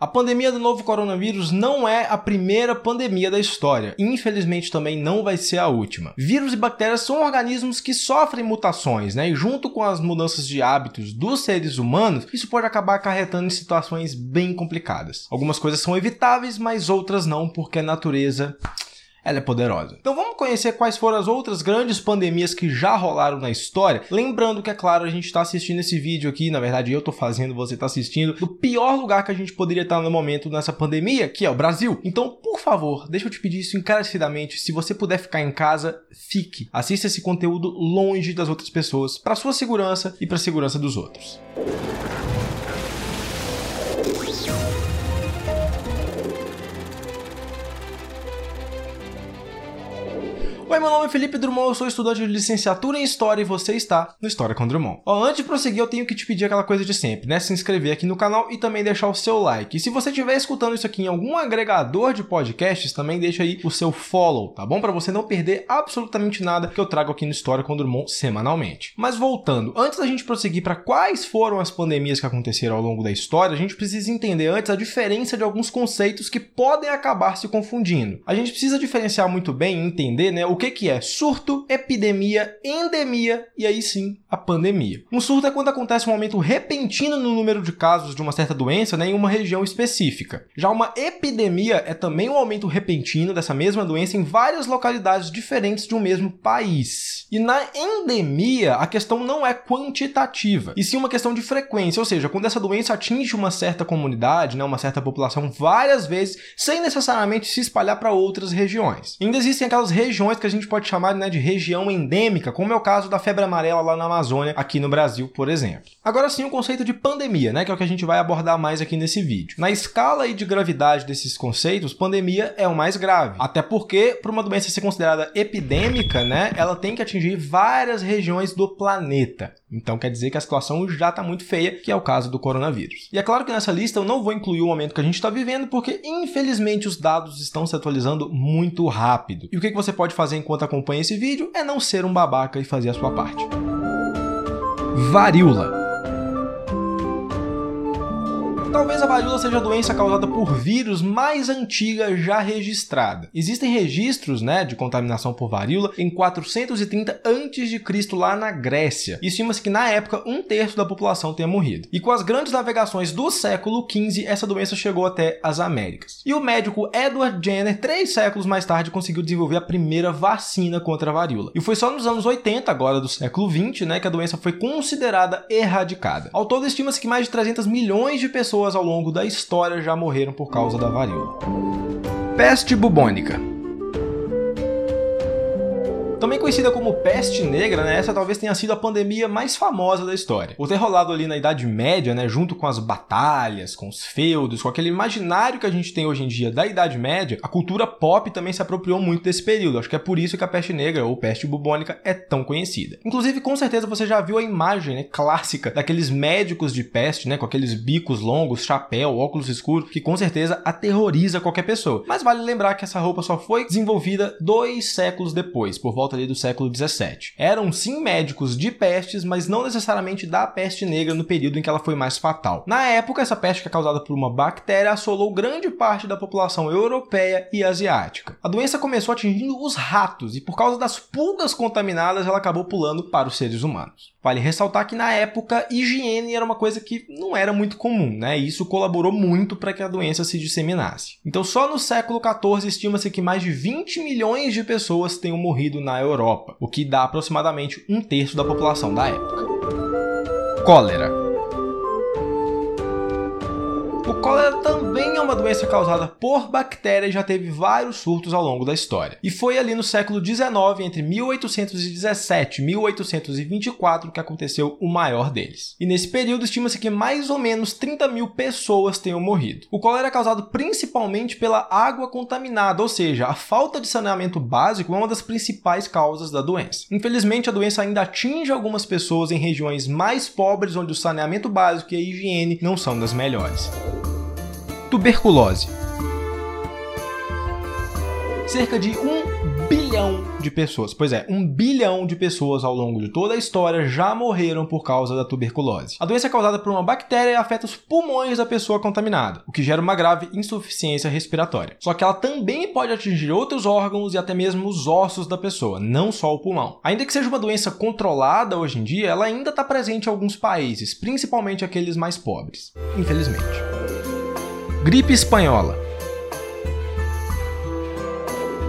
A pandemia do novo coronavírus não é a primeira pandemia da história. Infelizmente também não vai ser a última. Vírus e bactérias são organismos que sofrem mutações, né? E junto com as mudanças de hábitos dos seres humanos, isso pode acabar acarretando em situações bem complicadas. Algumas coisas são evitáveis, mas outras não, porque a natureza ela é poderosa. Então vamos conhecer quais foram as outras grandes pandemias que já rolaram na história. Lembrando que, é claro, a gente está assistindo esse vídeo aqui, na verdade eu estou fazendo, você está assistindo, do pior lugar que a gente poderia estar no momento nessa pandemia, que é o Brasil. Então, por favor, deixa eu te pedir isso encarecidamente. Se você puder ficar em casa, fique. Assista esse conteúdo longe das outras pessoas, para sua segurança e para a segurança dos outros. Oi, meu nome é Felipe Drummond, eu sou estudante de licenciatura em História e você está no História com Drummond. Ó, antes de prosseguir, eu tenho que te pedir aquela coisa de sempre, né? Se inscrever aqui no canal e também deixar o seu like. E se você estiver escutando isso aqui em algum agregador de podcasts, também deixa aí o seu follow, tá bom? Para você não perder absolutamente nada que eu trago aqui no História com Drummond semanalmente. Mas voltando, antes da gente prosseguir para quais foram as pandemias que aconteceram ao longo da história, a gente precisa entender antes a diferença de alguns conceitos que podem acabar se confundindo. A gente precisa diferenciar muito bem e entender, né, o que, que é surto, epidemia, endemia e aí sim a pandemia. Um surto é quando acontece um aumento repentino no número de casos de uma certa doença né, em uma região específica. Já uma epidemia é também um aumento repentino dessa mesma doença em várias localidades diferentes de um mesmo país. E na endemia, a questão não é quantitativa, e sim uma questão de frequência, ou seja, quando essa doença atinge uma certa comunidade, né, uma certa população várias vezes, sem necessariamente se espalhar para outras regiões. Ainda existem aquelas regiões que a gente pode chamar né, de região endêmica, como é o caso da febre amarela lá na Amazônia, aqui no Brasil, por exemplo. Agora sim, o conceito de pandemia, né, que é o que a gente vai abordar mais aqui nesse vídeo. Na escala de gravidade desses conceitos, pandemia é o mais grave, até porque para uma doença ser considerada epidêmica, né, ela tem que atingir várias regiões do planeta. Então quer dizer que a situação já está muito feia, que é o caso do coronavírus. E é claro que nessa lista eu não vou incluir o momento que a gente está vivendo, porque infelizmente os dados estão se atualizando muito rápido. E o que você pode fazer enquanto acompanha esse vídeo é não ser um babaca e fazer a sua parte. Varíola Talvez a varíola seja a doença causada por vírus mais antiga já registrada. Existem registros né, de contaminação por varíola em 430 a.C. lá na Grécia. Estima-se que na época um terço da população tenha morrido. E com as grandes navegações do século XV, essa doença chegou até as Américas. E o médico Edward Jenner, três séculos mais tarde, conseguiu desenvolver a primeira vacina contra a varíola. E foi só nos anos 80, agora do século XX, né, que a doença foi considerada erradicada. Ao todo, estima-se que mais de 300 milhões de pessoas pessoas ao longo da história já morreram por causa da varíola. Peste bubônica. Também conhecida como peste negra, né, essa talvez tenha sido a pandemia mais famosa da história. Por ter rolado ali na Idade Média, né, junto com as batalhas, com os feudos, com aquele imaginário que a gente tem hoje em dia da Idade Média, a cultura pop também se apropriou muito desse período. Acho que é por isso que a peste negra ou peste bubônica é tão conhecida. Inclusive, com certeza você já viu a imagem né, clássica daqueles médicos de peste, né, com aqueles bicos longos, chapéu, óculos escuros, que com certeza aterroriza qualquer pessoa. Mas vale lembrar que essa roupa só foi desenvolvida dois séculos depois, por volta volta ali do século 17. Eram sim médicos de pestes, mas não necessariamente da peste negra no período em que ela foi mais fatal. Na época, essa peste que é causada por uma bactéria assolou grande parte da população europeia e asiática. A doença começou atingindo os ratos e por causa das pulgas contaminadas, ela acabou pulando para os seres humanos. Vale ressaltar que na época higiene era uma coisa que não era muito comum, né? E isso colaborou muito para que a doença se disseminasse. Então, só no século XIV estima-se que mais de 20 milhões de pessoas tenham morrido na Europa, o que dá aproximadamente um terço da população da época. Cólera o cólera também é uma doença causada por bactérias já teve vários surtos ao longo da história. E foi ali no século XIX, entre 1817 e 1824, que aconteceu o maior deles. E nesse período estima-se que mais ou menos 30 mil pessoas tenham morrido. O cólera é causado principalmente pela água contaminada, ou seja, a falta de saneamento básico é uma das principais causas da doença. Infelizmente, a doença ainda atinge algumas pessoas em regiões mais pobres, onde o saneamento básico e a higiene não são das melhores. Tuberculose. Cerca de um bilhão de pessoas. Pois é, um bilhão de pessoas ao longo de toda a história já morreram por causa da tuberculose. A doença é causada por uma bactéria e afeta os pulmões da pessoa contaminada, o que gera uma grave insuficiência respiratória. Só que ela também pode atingir outros órgãos e até mesmo os ossos da pessoa, não só o pulmão. Ainda que seja uma doença controlada hoje em dia, ela ainda está presente em alguns países, principalmente aqueles mais pobres. Infelizmente. Gripe espanhola.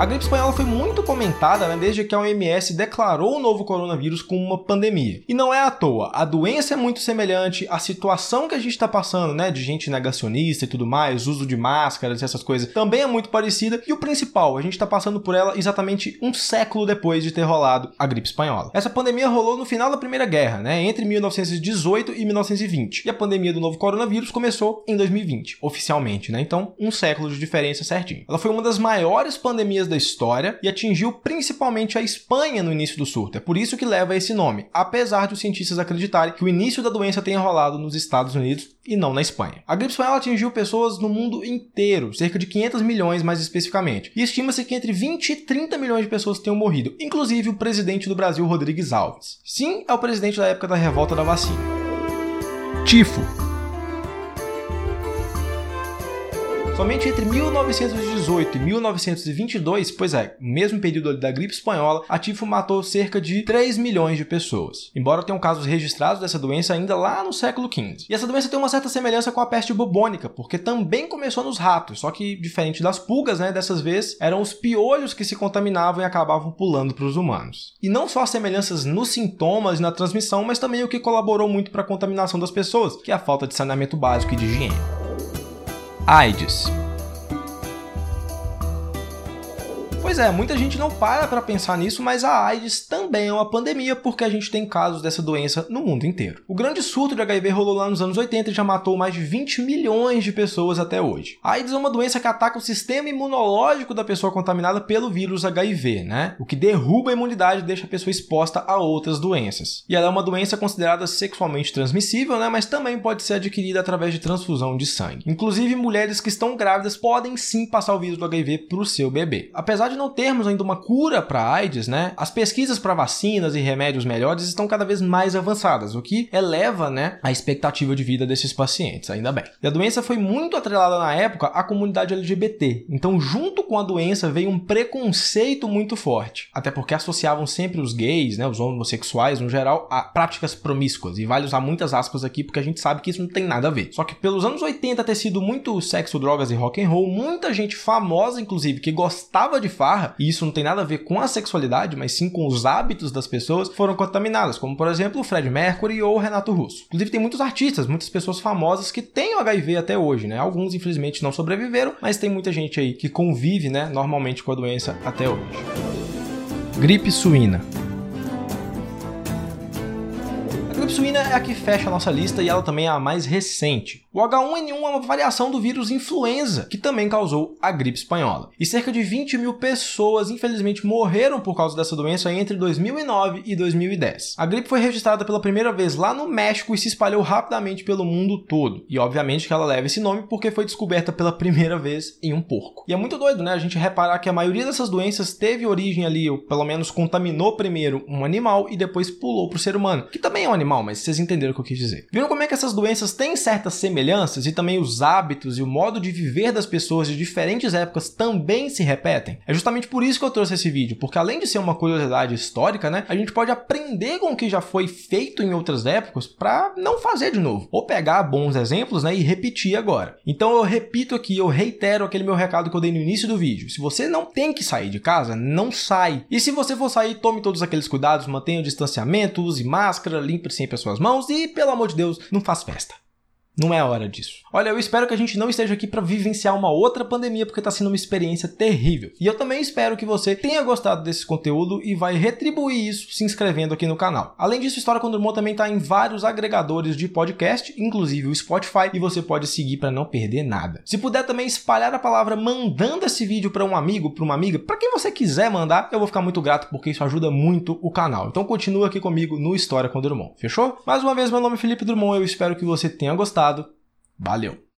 A gripe espanhola foi muito comentada né, desde que a OMS declarou o novo coronavírus como uma pandemia. E não é à toa, a doença é muito semelhante, à situação que a gente está passando, né, de gente negacionista e tudo mais, uso de máscaras e essas coisas, também é muito parecida. E o principal, a gente está passando por ela exatamente um século depois de ter rolado a gripe espanhola. Essa pandemia rolou no final da Primeira Guerra, né, entre 1918 e 1920. E a pandemia do novo coronavírus começou em 2020, oficialmente, né? Então, um século de diferença certinho. Ela foi uma das maiores pandemias da história e atingiu principalmente a Espanha no início do surto. É por isso que leva esse nome, apesar de os cientistas acreditarem que o início da doença tenha rolado nos Estados Unidos e não na Espanha. A gripe espanhola atingiu pessoas no mundo inteiro, cerca de 500 milhões mais especificamente, e estima-se que entre 20 e 30 milhões de pessoas tenham morrido, inclusive o presidente do Brasil, Rodrigues Alves. Sim, é o presidente da época da revolta da vacina. Tifo Somente entre 1918 e 1922, pois é, mesmo período da gripe espanhola, a tifo matou cerca de 3 milhões de pessoas, embora tenham casos registrados dessa doença ainda lá no século XV. E essa doença tem uma certa semelhança com a peste bubônica, porque também começou nos ratos, só que diferente das pulgas, né, dessas vezes eram os piolhos que se contaminavam e acabavam pulando para os humanos. E não só as semelhanças nos sintomas e na transmissão, mas também o que colaborou muito para a contaminação das pessoas, que é a falta de saneamento básico e de higiene. AIDS. Pois é, muita gente não para para pensar nisso, mas a AIDS também é uma pandemia porque a gente tem casos dessa doença no mundo inteiro. O grande surto de HIV rolou lá nos anos 80 e já matou mais de 20 milhões de pessoas até hoje. A AIDS é uma doença que ataca o sistema imunológico da pessoa contaminada pelo vírus HIV, né? O que derruba a imunidade e deixa a pessoa exposta a outras doenças. E ela é uma doença considerada sexualmente transmissível, né? Mas também pode ser adquirida através de transfusão de sangue. Inclusive, mulheres que estão grávidas podem sim passar o vírus do HIV para o seu bebê. Apesar de não termos ainda uma cura para AIDS, né, as pesquisas para vacinas e remédios melhores estão cada vez mais avançadas, o que eleva, né, a expectativa de vida desses pacientes, ainda bem. E a doença foi muito atrelada na época à comunidade LGBT. Então, junto com a doença veio um preconceito muito forte, até porque associavam sempre os gays, né, os homossexuais no geral, a práticas promíscuas. E vale usar muitas aspas aqui porque a gente sabe que isso não tem nada a ver. Só que pelos anos 80 ter sido muito sexo, drogas e rock and roll, muita gente famosa inclusive que gostava de farra, e isso não tem nada a ver com a sexualidade, mas sim com os hábitos das pessoas, foram contaminadas, como por exemplo o Fred Mercury ou o Renato Russo. Inclusive tem muitos artistas, muitas pessoas famosas que têm HIV até hoje, né? Alguns infelizmente não sobreviveram, mas tem muita gente aí que convive, né, normalmente com a doença até hoje. Gripe suína gripe suína é a que fecha a nossa lista e ela também é a mais recente. O H1N1 é uma variação do vírus influenza, que também causou a gripe espanhola. E cerca de 20 mil pessoas, infelizmente, morreram por causa dessa doença entre 2009 e 2010. A gripe foi registrada pela primeira vez lá no México e se espalhou rapidamente pelo mundo todo. E obviamente que ela leva esse nome porque foi descoberta pela primeira vez em um porco. E é muito doido, né? A gente reparar que a maioria dessas doenças teve origem ali, ou pelo menos contaminou primeiro um animal e depois pulou para o ser humano, que também é um animal mas vocês entenderam o que eu quis dizer. Viram como é que essas doenças têm certas semelhanças e também os hábitos e o modo de viver das pessoas de diferentes épocas também se repetem? É justamente por isso que eu trouxe esse vídeo, porque além de ser uma curiosidade histórica, né, a gente pode aprender com o que já foi feito em outras épocas para não fazer de novo, ou pegar bons exemplos, né, e repetir agora. Então eu repito aqui, eu reitero aquele meu recado que eu dei no início do vídeo. Se você não tem que sair de casa, não sai. E se você for sair, tome todos aqueles cuidados, mantenha o distanciamento, use máscara, limpe sempre as suas mãos e, pelo amor de Deus, não faz festa. Não é hora disso. Olha, eu espero que a gente não esteja aqui para vivenciar uma outra pandemia, porque está sendo uma experiência terrível. E eu também espero que você tenha gostado desse conteúdo e vai retribuir isso se inscrevendo aqui no canal. Além disso, História com Drummond também está em vários agregadores de podcast, inclusive o Spotify, e você pode seguir para não perder nada. Se puder também espalhar a palavra mandando esse vídeo para um amigo, para uma amiga, para quem você quiser mandar, eu vou ficar muito grato porque isso ajuda muito o canal. Então continua aqui comigo no História com Drummond, fechou? Mais uma vez, meu nome é Felipe Drummond, eu espero que você tenha gostado Valeu!